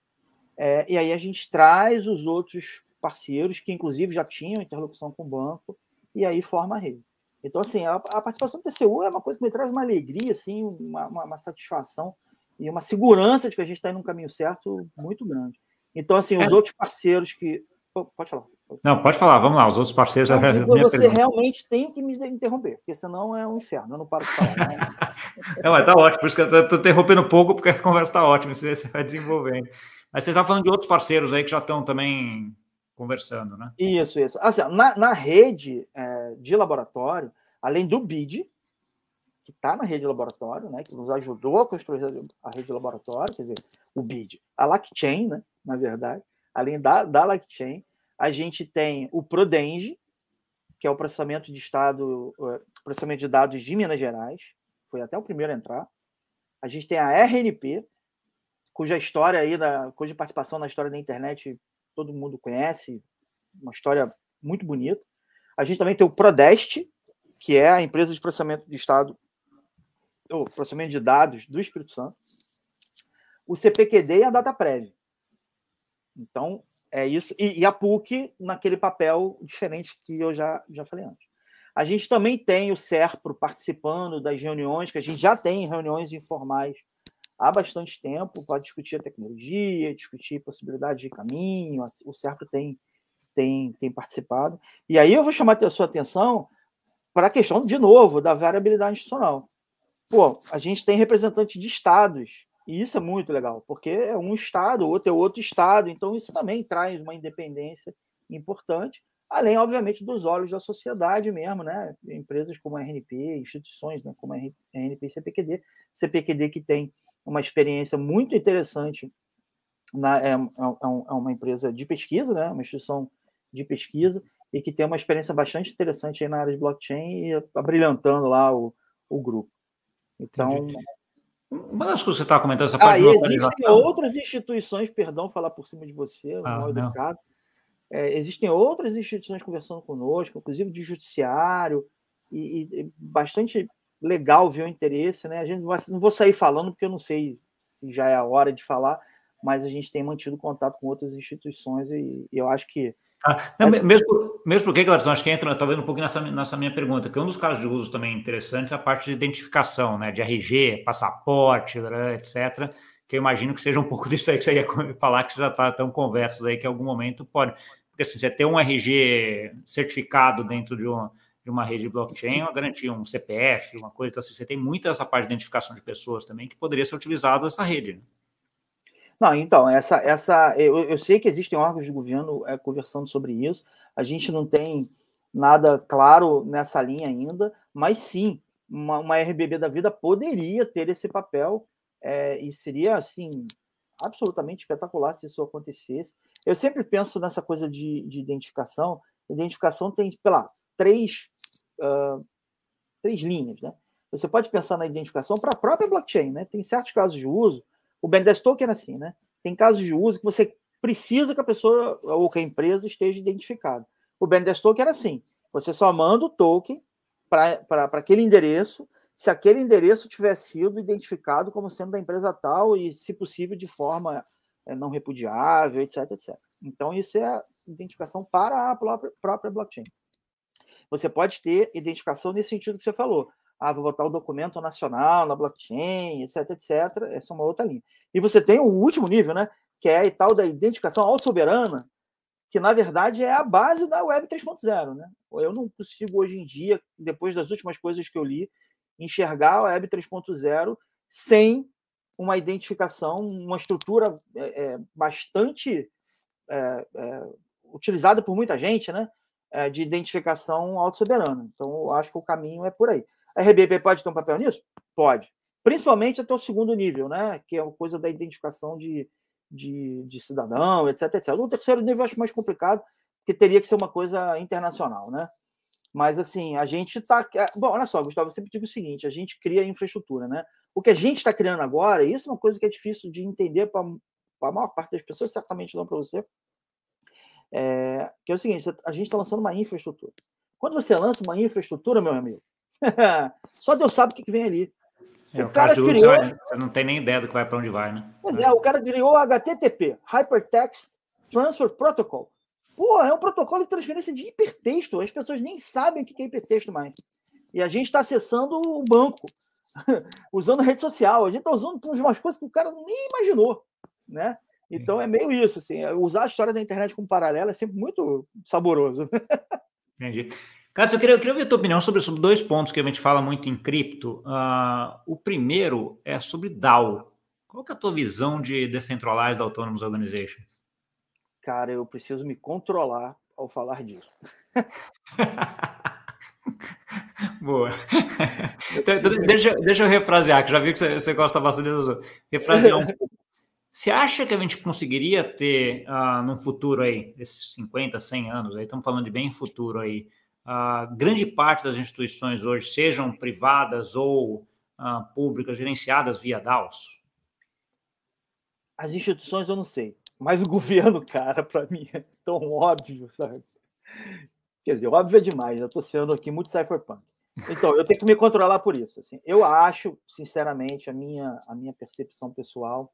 É, e aí a gente traz os outros parceiros que, inclusive, já tinham interlocução com o banco, e aí forma a rede. Então, assim, a, a participação do TCU é uma coisa que me traz uma alegria, assim, uma, uma, uma satisfação e uma segurança de que a gente está indo no caminho certo muito grande. Então, assim, os é. outros parceiros que. pode falar. Não, pode falar, vamos lá, os outros parceiros. Não, é você pergunta. realmente tem que me interromper, porque senão é um inferno, eu não paro de falar. Né? não, mas tá ótimo, por isso que eu estou interrompendo pouco, porque a conversa está ótima, você vai desenvolvendo. Mas você está falando de outros parceiros aí que já estão também conversando, né? Isso, isso. Assim, na, na rede é, de laboratório, além do BID, que está na rede de laboratório, né, que nos ajudou a construir a rede de laboratório, quer dizer, o BID, a LACchain, né, na verdade, além da, da LACchain, a gente tem o Prodenge, que é o processamento de estado, processamento de dados de Minas Gerais, foi até o primeiro a entrar. A gente tem a RNP, cuja história aí, da, cuja participação na história da internet todo mundo conhece, uma história muito bonita. A gente também tem o Prodeste, que é a empresa de processamento de Estado, ou processamento de dados do Espírito Santo. O CPQD e a DataPrev. Então, é isso. E, e, a PUC naquele papel diferente que eu já, já falei antes. A gente também tem o SERPRO participando das reuniões, que a gente já tem reuniões informais há bastante tempo para discutir a tecnologia, discutir possibilidades de caminho. O SERPRO tem, tem, tem participado. E aí eu vou chamar a sua atenção para a questão, de novo, da variabilidade institucional. Pô, a gente tem representante de estados, e isso é muito legal, porque é um estado, outro é outro estado, então isso também traz uma independência importante, além, obviamente, dos olhos da sociedade mesmo, né? Empresas como a RNP, instituições né? como a RNP e CPQD, CPQD que tem uma experiência muito interessante. Na, é, é, é, é, uma empresa de pesquisa, né? uma instituição de pesquisa, e que tem uma experiência bastante interessante na área de blockchain e está brilhantando lá o, o grupo. Então. Entendi. Uma das coisas que você estava comentando, essa parte ah, existem outras instituições, perdão falar por cima de você, ah, mal educado. É, existem outras instituições conversando conosco, inclusive de judiciário, e, e bastante legal ver o interesse, né? A gente não vou sair falando porque eu não sei se já é a hora de falar, mas a gente tem mantido contato com outras instituições e, e eu acho que ah, não, mesmo, mesmo porque, Gladson, acho que entra talvez um pouco nessa, nessa minha pergunta, que um dos casos de uso também interessantes é a parte de identificação, né? De RG, passaporte, etc. Que eu imagino que seja um pouco disso aí que você ia falar, que você já está tão conversas aí que em algum momento pode. Porque assim, você ter um RG certificado dentro de uma de uma rede blockchain, uma garantia, um CPF, uma coisa. Então, assim, você tem muita essa parte de identificação de pessoas também que poderia ser utilizado essa rede. Né? Não, então, essa, essa eu, eu, sei que existem órgãos de governo é, conversando sobre isso. A gente não tem nada claro nessa linha ainda, mas sim, uma, uma RBB da vida poderia ter esse papel é, e seria assim absolutamente espetacular se isso acontecesse. Eu sempre penso nessa coisa de, de identificação. Identificação tem, sei lá, três, uh, três linhas, né? Você pode pensar na identificação para a própria blockchain, né? Tem certos casos de uso. O Bandesk Token é assim, né? Tem casos de uso que você precisa que a pessoa ou que a empresa esteja identificada. O Bandesk Token era assim: você só manda o token para aquele endereço se aquele endereço tiver sido identificado como sendo da empresa tal e, se possível, de forma é, não repudiável, etc, etc. Então, isso é identificação para a própria, própria blockchain. Você pode ter identificação nesse sentido que você falou. Ah, vou botar o documento nacional na blockchain, etc, etc. Essa é uma outra linha. E você tem o último nível, né? Que é a tal da identificação auto-soberana, que na verdade é a base da Web 3.0, né? Eu não consigo hoje em dia, depois das últimas coisas que eu li, enxergar a Web 3.0 sem uma identificação, uma estrutura é, é, bastante é, é utilizada por muita gente, né? É, de identificação autossoberana. Então, eu acho que o caminho é por aí. A RBP pode ter um papel nisso? Pode. Principalmente até o segundo nível, né? Que é a coisa da identificação de, de, de cidadão, etc, etc. No terceiro nível eu acho mais complicado, porque teria que ser uma coisa internacional, né? Mas, assim, a gente está. É, bom, olha só, Gustavo, eu sempre digo o seguinte: a gente cria infraestrutura, né? O que a gente está criando agora, isso é uma coisa que é difícil de entender para a maior parte das pessoas, certamente não para você, é, que é o seguinte: a gente está lançando uma infraestrutura. Quando você lança uma infraestrutura, meu amigo, só Deus sabe o que vem ali. É, o, o cara criou. Você não tem nem ideia do que vai para onde vai, né? Pois é, o cara criou HTTP, Hypertext Transfer Protocol. Pô, é um protocolo de transferência de hipertexto. As pessoas nem sabem o que é hipertexto mais. E a gente está acessando o banco, usando rede social. A gente está usando umas coisas que o cara nem imaginou, né? Então é meio isso, assim. É, usar a história da internet como paralelo é sempre muito saboroso. Entendi. Cara, eu queria, eu queria ouvir a tua opinião sobre, sobre dois pontos que a gente fala muito em cripto. Uh, o primeiro é sobre DAO. Qual é a tua visão de Decentralized Autonomous Organizations? Cara, eu preciso me controlar ao falar disso. Boa. Então, deixa, deixa eu refrasear, que já vi que você, você gosta bastante disso. Refrasear um Você acha que a gente conseguiria ter, uh, no futuro aí, esses 50, 100 anos, aí estamos falando de bem futuro aí, uh, grande parte das instituições hoje, sejam privadas ou uh, públicas, gerenciadas via DAOs? As instituições eu não sei. Mas o governo, cara, para mim é tão óbvio, sabe? Quer dizer, óbvio é demais. Eu estou sendo aqui muito cypherpunk. Então, eu tenho que me controlar por isso. Assim. Eu acho, sinceramente, a minha, a minha percepção pessoal,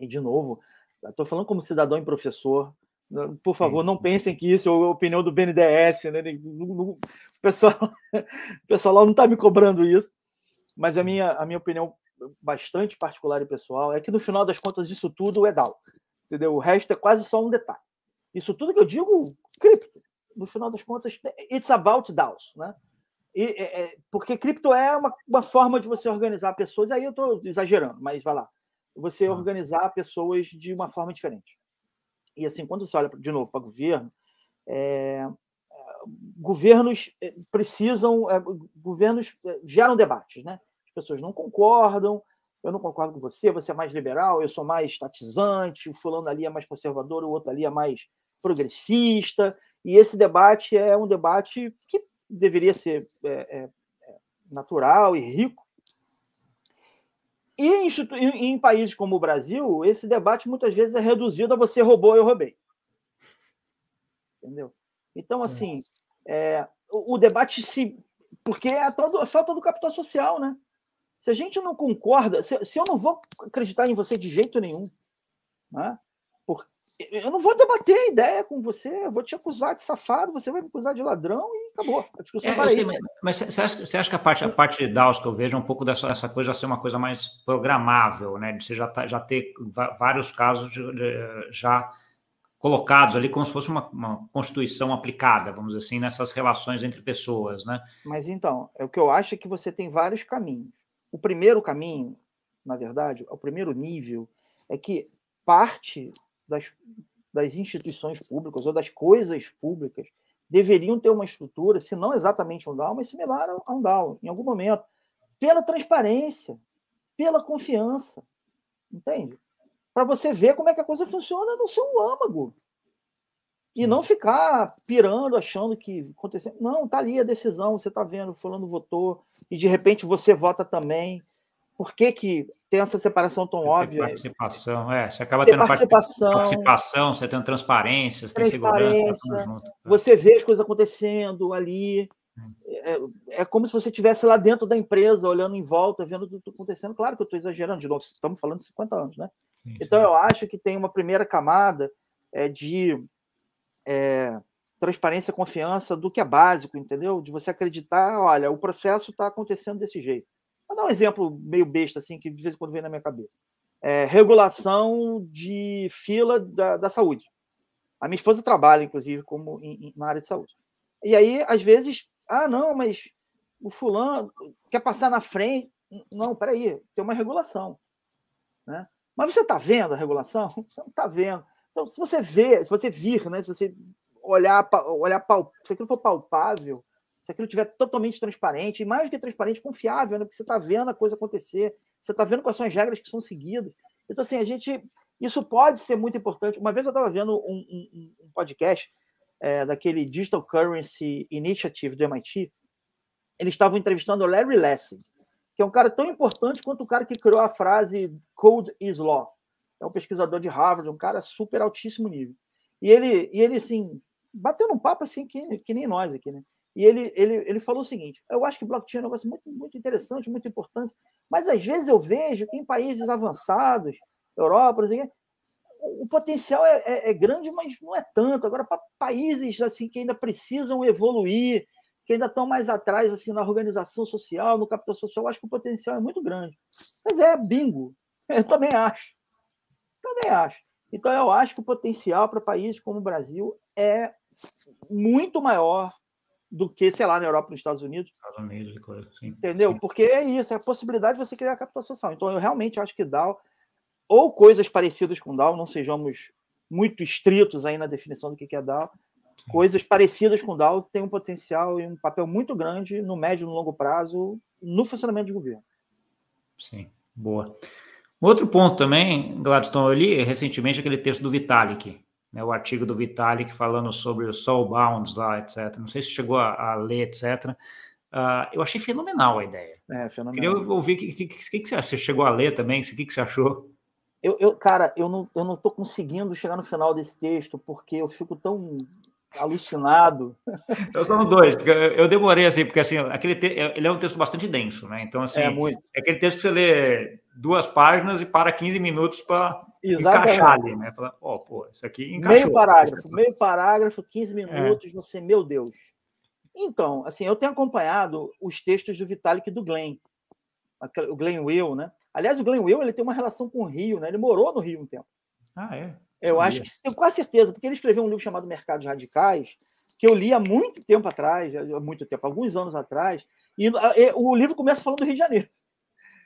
e de novo, estou falando como cidadão e professor, por favor, não pensem que isso é a opinião do BNDES, né? O pessoal, o pessoal lá não está me cobrando isso, mas a minha, a minha opinião bastante particular e pessoal é que no final das contas isso tudo é DAO entendeu? O resto é quase só um detalhe. Isso tudo que eu digo, cripto, no final das contas, it's about DAOs, né? E, é, é, porque cripto é uma, uma forma de você organizar pessoas, aí eu estou exagerando, mas vai lá. Você uhum. organizar pessoas de uma forma diferente. E assim, quando você olha de novo para o governo, é, governos é, precisam, é, governos é, geram debates, né? As pessoas não concordam, eu não concordo com você, você é mais liberal, eu sou mais estatizante, o fulano ali é mais conservador, o outro ali é mais progressista, e esse debate é um debate que deveria ser é, é, é natural e rico. E em, em, países como o Brasil, esse debate muitas vezes é reduzido a você roubou, eu roubei. Entendeu? Então, assim, é, o, o, debate se. Porque é a, todo, a falta do capital social, né? Se a gente não concorda, se, se eu não vou acreditar em você de jeito nenhum, né? Porque eu não vou debater a ideia com você, eu vou te acusar de safado, você vai me acusar de ladrão e acabou. A discussão é, sei, mas, você, acha, você acha que a parte, a parte de DAOs que eu vejo é um pouco dessa, dessa coisa já ser uma coisa mais programável, né? De você já, tá, já ter vários casos de, de, já colocados ali como se fosse uma, uma, constituição aplicada, vamos dizer assim, nessas relações entre pessoas, né? Mas então, é o que eu acho é que você tem vários caminhos. O primeiro caminho, na verdade, o primeiro nível, é que parte das, das instituições públicas ou das coisas públicas deveriam ter uma estrutura, se não exatamente um DAO, mas similar a um DAO, em algum momento, pela transparência, pela confiança. Entende? para você ver como é que a coisa funciona no seu âmago. E não ficar pirando, achando que aconteceu. Não, tá ali a decisão, você tá vendo, fulano votou, e de repente você vota também. Por que, que tem essa separação tão óbvia? Participação, é. Você acaba tendo participação, participação, você tem transparência, você tem segurança. Tá você vê as coisas acontecendo ali. É, é, como se você estivesse lá dentro da empresa, olhando em volta, vendo tudo acontecendo. Claro que eu estou exagerando, de novo, estamos falando de 50 anos, né? Sim, então, sim. eu acho que tem uma primeira camada é, de é, transparência, confiança do que é básico, entendeu? De você acreditar, olha, o processo está acontecendo desse jeito. Vou dar um exemplo meio besta, assim, que de vez em quando vem na minha cabeça. É, regulação de fila da, da saúde. A minha esposa trabalha, inclusive, como em, em, na área de saúde. E aí, às vezes, ah, não, mas o fulano quer passar na frente. Não, peraí, tem uma regulação. Né? Mas você está vendo a regulação? Você não está vendo. Então, se você vê, se você vir, né, se você olhar, olhar se aquilo for palpável, aquilo estiver totalmente transparente, e mais do que transparente, confiável, né, porque você está vendo a coisa acontecer, você está vendo quais são as regras que são seguidas. Então, assim, a gente. Isso pode ser muito importante. Uma vez eu estava vendo um, um, um podcast é, daquele Digital Currency Initiative do MIT, eles estavam entrevistando o Larry Lessig, que é um cara tão importante quanto o cara que criou a frase Code is Law é um pesquisador de Harvard, um cara super altíssimo nível. E ele, e ele assim, bateu num papo assim que, que nem nós aqui, né? E ele, ele, ele falou o seguinte: eu acho que blockchain é um negócio muito, muito interessante, muito importante, mas às vezes eu vejo que em países avançados, Europa, assim, o potencial é, é, é, grande, mas não é tanto. Agora, para países assim que ainda precisam evoluir, que ainda estão mais atrás assim na organização social, no capital social, eu acho que o potencial é muito grande. Mas é bingo, eu também acho. Também acho. Então, eu acho que o potencial para países como o Brasil é muito maior do que, sei lá, na Europa nos Estados Unidos. Estados Unidos, coisa assim. Entendeu? Porque é isso, é a possibilidade de você criar capital social. Então, eu realmente acho que DAO, ou coisas parecidas com DAO, não sejamos muito estritos aí na definição do que é DAO, Sim. coisas parecidas com DAO têm um potencial e um papel muito grande no médio e no longo prazo no funcionamento do governo. Sim, boa. Outro ponto também, Gladstone, eu li recentemente aquele texto do Vitalik, né, o artigo do Vitalik falando sobre os soul bounds lá, etc. Não sei se chegou a, a ler, etc. Uh, ah, eu achei fenomenal a ideia. É, fenomenal. Queria ouvir o que, que, que, que, você, você chegou a ler também, o que, que você achou? Eu, eu, cara, eu não, eu não tô conseguindo chegar no final desse texto, porque eu fico tão alucinado. Eu sou no dois, porque eu demorei assim, porque assim, aquele te... ele é um texto bastante denso, né? Então, assim, é, muito. é aquele texto que você lê duas páginas e para 15 minutos para encaixar ali, né? Fala, ó, oh, pô, isso aqui encaixou. Meio parágrafo, meio parágrafo, 15 minutos, é. você, meu Deus. Então, assim, eu tenho acompanhado os textos do Vitalik e do Glenn, o Glenn Will, né? Aliás, o Glenn Will ele tem uma relação com o Rio, né? Ele morou no Rio um tempo. Ah, é? Eu acho que tenho quase certeza, porque ele escreveu um livro chamado Mercados Radicais, que eu li há muito tempo atrás, há muito tempo, alguns anos atrás, e o livro começa falando do Rio de Janeiro.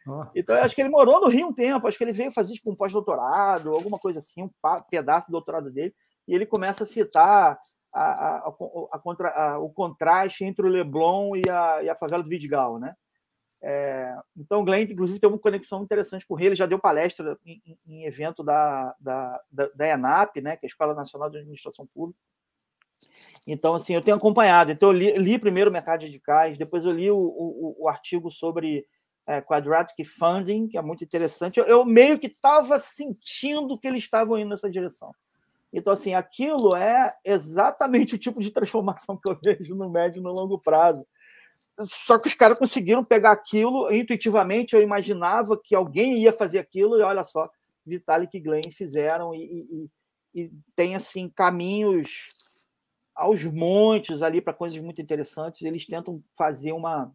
Oh. Então, eu acho que ele morou no Rio um tempo, acho que ele veio fazer tipo, um pós-doutorado, alguma coisa assim, um pedaço do doutorado dele, e ele começa a citar a, a, a, contra, o contraste entre o Leblon e a, e a favela do Vidigal, né? É, então, o Glenn, inclusive, tem uma conexão interessante com ele. Ele já deu palestra em, em evento da, da, da, da, ENAP, né, que é a Escola Nacional de Administração Pública. Então, assim, eu tenho acompanhado. Então, eu li, li primeiro o mercado de cais, depois eu li o, o, o artigo sobre é, Quadratic Funding, que é muito interessante. Eu, eu meio que estava sentindo que eles estavam indo nessa direção. Então, assim, aquilo é exatamente o tipo de transformação que eu vejo no médio e no longo prazo só que os caras conseguiram pegar aquilo intuitivamente. Eu imaginava que alguém ia fazer aquilo, e olha só, Vitalik e Glenn fizeram, e, e, e tem assim caminhos aos montes ali para coisas muito interessantes. Eles tentam fazer uma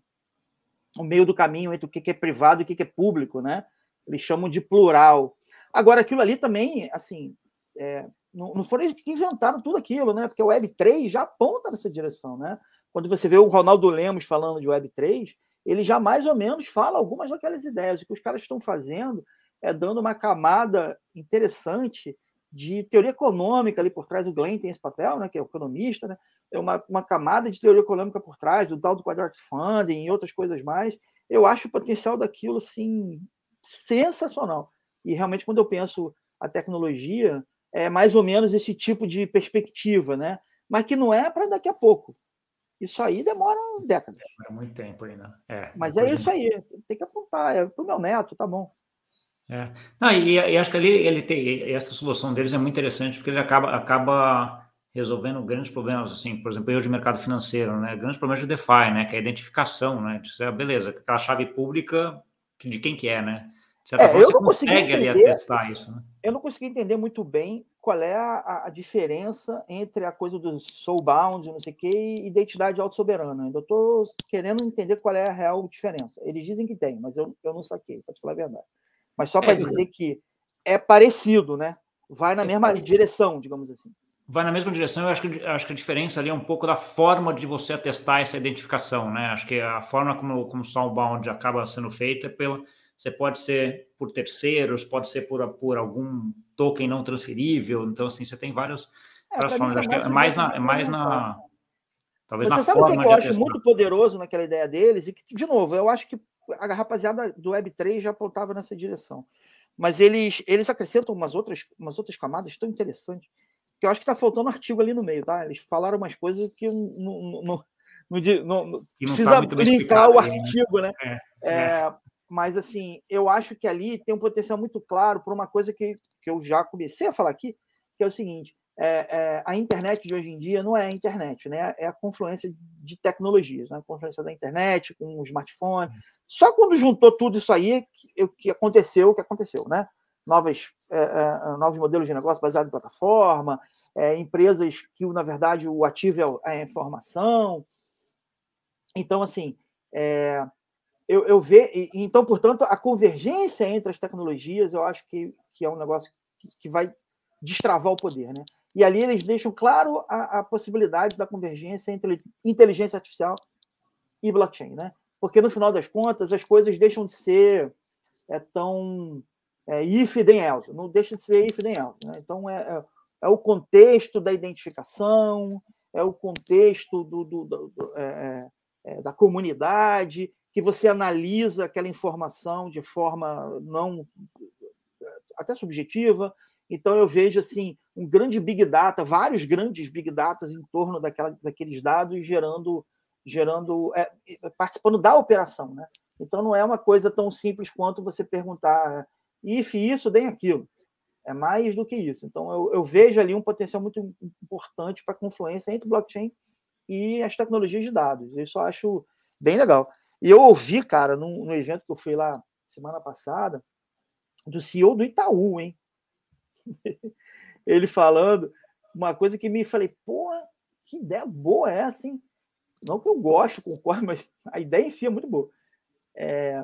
o um meio do caminho entre o que é privado e o que é público, né? Eles chamam de plural. Agora, aquilo ali também, assim, é, não, não foram eles que inventaram tudo aquilo, né? Porque o Web3 já aponta nessa direção, né? Quando você vê o Ronaldo Lemos falando de Web3, ele já mais ou menos fala algumas daquelas ideias. O que os caras estão fazendo é dando uma camada interessante de teoria econômica ali por trás. O Glenn tem esse papel, né, que é o economista, né? É uma, uma camada de teoria econômica por trás, do tal do Quadratic Funding e outras coisas mais. Eu acho o potencial daquilo, assim, sensacional. E realmente, quando eu penso a tecnologia é mais ou menos esse tipo de perspectiva, né? Mas que não é para daqui a pouco. Isso aí demora décadas. É muito tempo ainda. É, Mas é isso aí, tem que apontar. É para o meu neto, tá bom. É. Não, e, e, acho que ali ele tem essa solução deles é muito interessante porque ele acaba, acaba resolvendo grandes problemas, assim, por exemplo, eu de mercado financeiro, né? Grandes problemas de DeFi, né? Que é a identificação, né? De, ah, beleza, aquela chave pública de quem que é, né? é, eu não consegui entender, isso, né? Eu não consegui entender muito bem qual é a, a diferença entre a coisa do soulbound, não sei o quê, e identidade autossoberana. Ainda estou querendo entender qual é a real diferença. Eles dizem que tem, mas eu, eu não saquei, para te falar a verdade. Mas só para é, dizer que é parecido, né? Vai na é mesma parecido. direção, digamos assim. Vai na mesma direção, eu acho que, acho que a diferença ali é um pouco da forma de você atestar essa identificação, né? Acho que a forma como, como o soulbound acaba sendo feita é pela você pode ser por terceiros, pode ser por, por algum token não transferível. Então, assim, você tem várias, é. Acho que é mais na. É mais na talvez Mas na você sabe o que, eu acho muito poderoso naquela ideia deles? E que, de novo, eu acho que a rapaziada do Web3 já apontava nessa direção. Mas eles, eles acrescentam umas outras, umas outras camadas tão interessantes que eu acho que está faltando artigo ali no meio, tá? Eles falaram umas coisas que não, não, não, não, não precisa tá linkar o né? artigo, né? É, é. É, mas assim, eu acho que ali tem um potencial muito claro para uma coisa que, que eu já comecei a falar aqui, que é o seguinte: é, é, a internet de hoje em dia não é a internet, né? É a confluência de tecnologias, né? a confluência da internet com o smartphone. Só quando juntou tudo isso aí que, que aconteceu o que aconteceu, né? Novas, é, é, novos modelos de negócio baseados em plataforma, é, empresas que, na verdade, o ativo é a informação. Então, assim, é, eu, eu vejo. Então, portanto, a convergência entre as tecnologias, eu acho que, que é um negócio que, que vai destravar o poder, né? E ali eles deixam claro a, a, possibilidade da convergência entre inteligência artificial e blockchain, né? Porque no final das contas as coisas deixam de ser é, tão é, if then else, não deixa de ser if then else. Né? Então é, é, é, o contexto da identificação, é o contexto do, do, do, do é, é, é da comunidade, que você analisa aquela informação de forma não até subjetiva. Então eu vejo assim um grande big data, vários grandes big datas em torno daquela, daqueles dados gerando gerando é, participando da operação, né? Então não é uma coisa tão simples quanto você perguntar if isso, tem aquilo. É mais do que isso. Então eu, eu vejo ali um potencial muito importante para a confluência entre blockchain e as tecnologias de dados. Isso eu acho bem legal. E eu ouvi, cara, no, evento que eu fui lá semana passada, do CEO do Itaú, hein? Ele falando uma coisa que me falei, porra, que ideia boa é essa, hein? Não que eu gosto, concordo, mas a ideia em si é muito boa. É,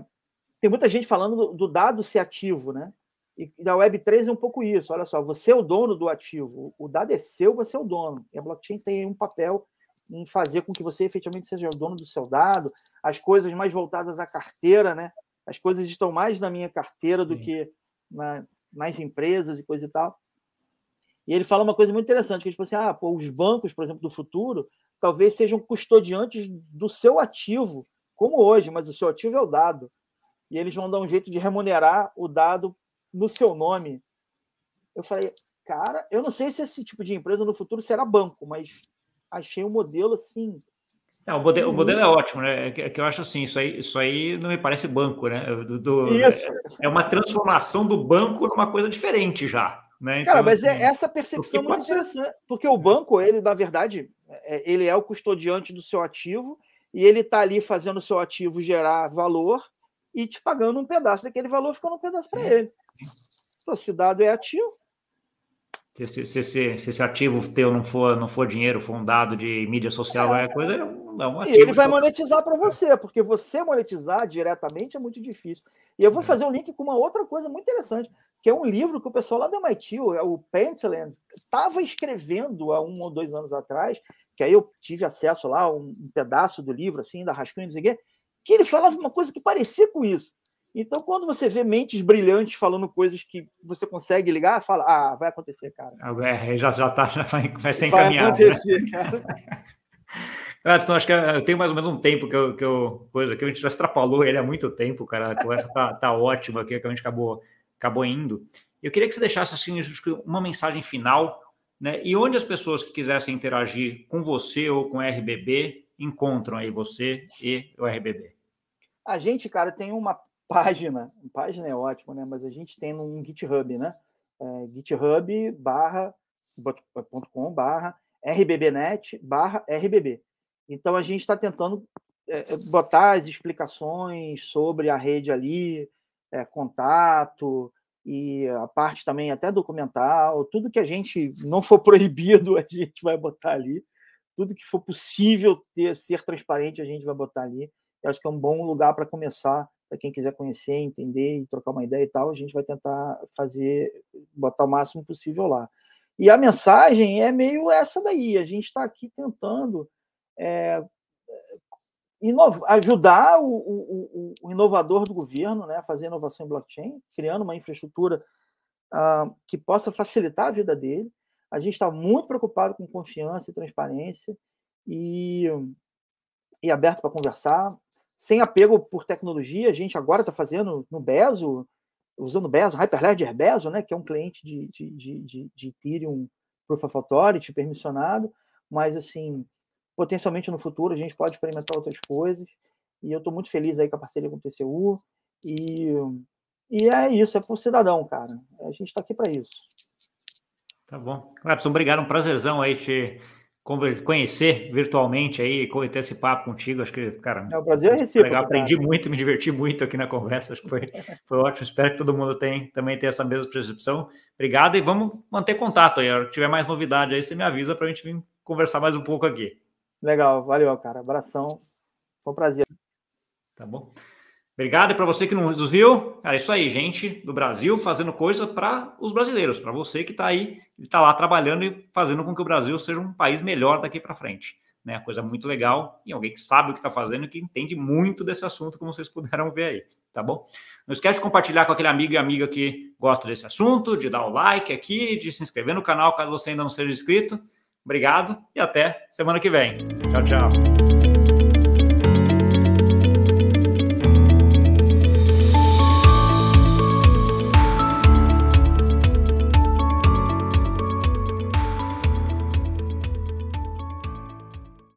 tem muita gente falando do, do, dado ser ativo, né? E, e a Web3 é um pouco isso. Olha só, você é o dono do ativo. O dado é seu, você é o dono. E a blockchain tem um papel em fazer com que você efetivamente seja o dono do seu dado, as coisas mais voltadas à carteira, né? As coisas estão mais na minha carteira do Sim. que na, nas empresas e coisa e tal. E ele fala uma coisa muito interessante, que é tipo assim, ah, pô, os bancos, por exemplo, do futuro, talvez sejam custodiantes do seu ativo, como hoje, mas o seu ativo é o dado. E eles vão dar um jeito de remunerar o dado no seu nome. Eu falei, cara, eu não sei se esse tipo de empresa no futuro será banco, mas achei um modelo assim. É, o, modelo, o modelo é ótimo, né? É que, é que, eu acho assim, isso aí, isso aí não me parece banco, né? Do, do isso. É uma transformação do banco numa coisa diferente já. Né? Então, Cara, mas é assim, é essa percepção muito interessante, porque o banco, ele, na verdade, é, ele é o custodiante do seu ativo e ele está ali fazendo o seu ativo gerar valor e te pagando um pedaço daquele valor, ficando um pedaço para ele. Então, se dado é ativo, se, se, se, se, esse ativo teu não for, não for dinheiro, for um dado de mídia social, é, é coisa, é um, é um ativo. E ele vai monetizar para você, porque você monetizar diretamente é muito difícil. E eu vou é. fazer um link com uma outra coisa muito interessante, que é um livro que o pessoal lá do MIT, o Pentland, estava escrevendo há um ou dois anos atrás, que aí eu tive acesso lá, um, um pedaço do livro, assim, da Rascunha, não sei o quê, que ele falava uma coisa que parecia com isso. Então, quando você vê mentes brilhantes falando coisas que você consegue ligar, fala, ah, vai acontecer, cara. É, já, já tá, já vai, vai ser encaminhado. Vai né? acontecer, né? cara. Ah, então, acho que eu tenho mais ou menos um tempo que eu, que eu, coisa, que a gente já extrapolou ele há muito tempo, cara. A conversa tá, tá ótima aqui, que a gente acabou, acabou indo. Eu queria que você deixasse assim uma mensagem final, né? E onde as pessoas que quisessem interagir com você ou com o RBB encontram aí você e o RBB. A gente, cara, tem uma página, página é ótimo, né? Mas a gente tem um GitHub, né? É, GitHub barra .com barra rbbnet barra rbb. Então a gente está tentando é, botar as explicações sobre a rede ali, é, contato e a parte também até documental, tudo que a gente não for proibido a gente vai botar ali, tudo que for possível ter ser transparente a gente vai botar ali. Eu acho que é um bom lugar para começar para quem quiser conhecer, entender e trocar uma ideia e tal, a gente vai tentar fazer, botar o máximo possível lá. E a mensagem é meio essa daí, a gente está aqui tentando é, ajudar o, o, o, inovador do governo né, a fazer inovação em blockchain, criando uma infraestrutura uh, que possa facilitar a vida dele. A gente está muito preocupado com confiança e transparência e, e aberto para conversar sem apego por tecnologia. A gente agora está fazendo no Bezo, usando Bezo, Hyperledger Bezo, né, que é um cliente de, de, de, de Ethereum Proof of Authority permissionado, mas assim, potencialmente no futuro a gente pode experimentar outras coisas. E eu estou muito feliz aí com a parceria com o TCU. E, e é isso, é para o cidadão, cara. A gente está aqui para isso. Tá bom. Clepson, obrigado. Um prazerzão aí te conhecer virtualmente aí, ter esse papo contigo. Acho que, cara, é um prazer recíproco, legal. Aprendi muito, me diverti muito aqui na conversa. Acho que foi, foi ótimo. Espero que todo mundo tem, também tenha essa mesma percepção. Obrigado e vamos manter contato aí. Se tiver mais novidade aí, você me avisa para a gente vir conversar mais um pouco aqui. Legal, valeu, cara. Abração. Foi um prazer. Tá bom. Obrigado. Para você que nos viu, cara, é isso aí, gente do Brasil fazendo coisa para os brasileiros, para você que está aí, está lá trabalhando e fazendo com que o Brasil seja um país melhor daqui para frente. Né? Coisa muito legal e alguém que sabe o que está fazendo e que entende muito desse assunto, como vocês puderam ver aí, tá bom? Não esquece de compartilhar com aquele amigo e amiga que gosta desse assunto, de dar o like aqui, de se inscrever no canal caso você ainda não seja inscrito. Obrigado e até semana que vem. Tchau, tchau.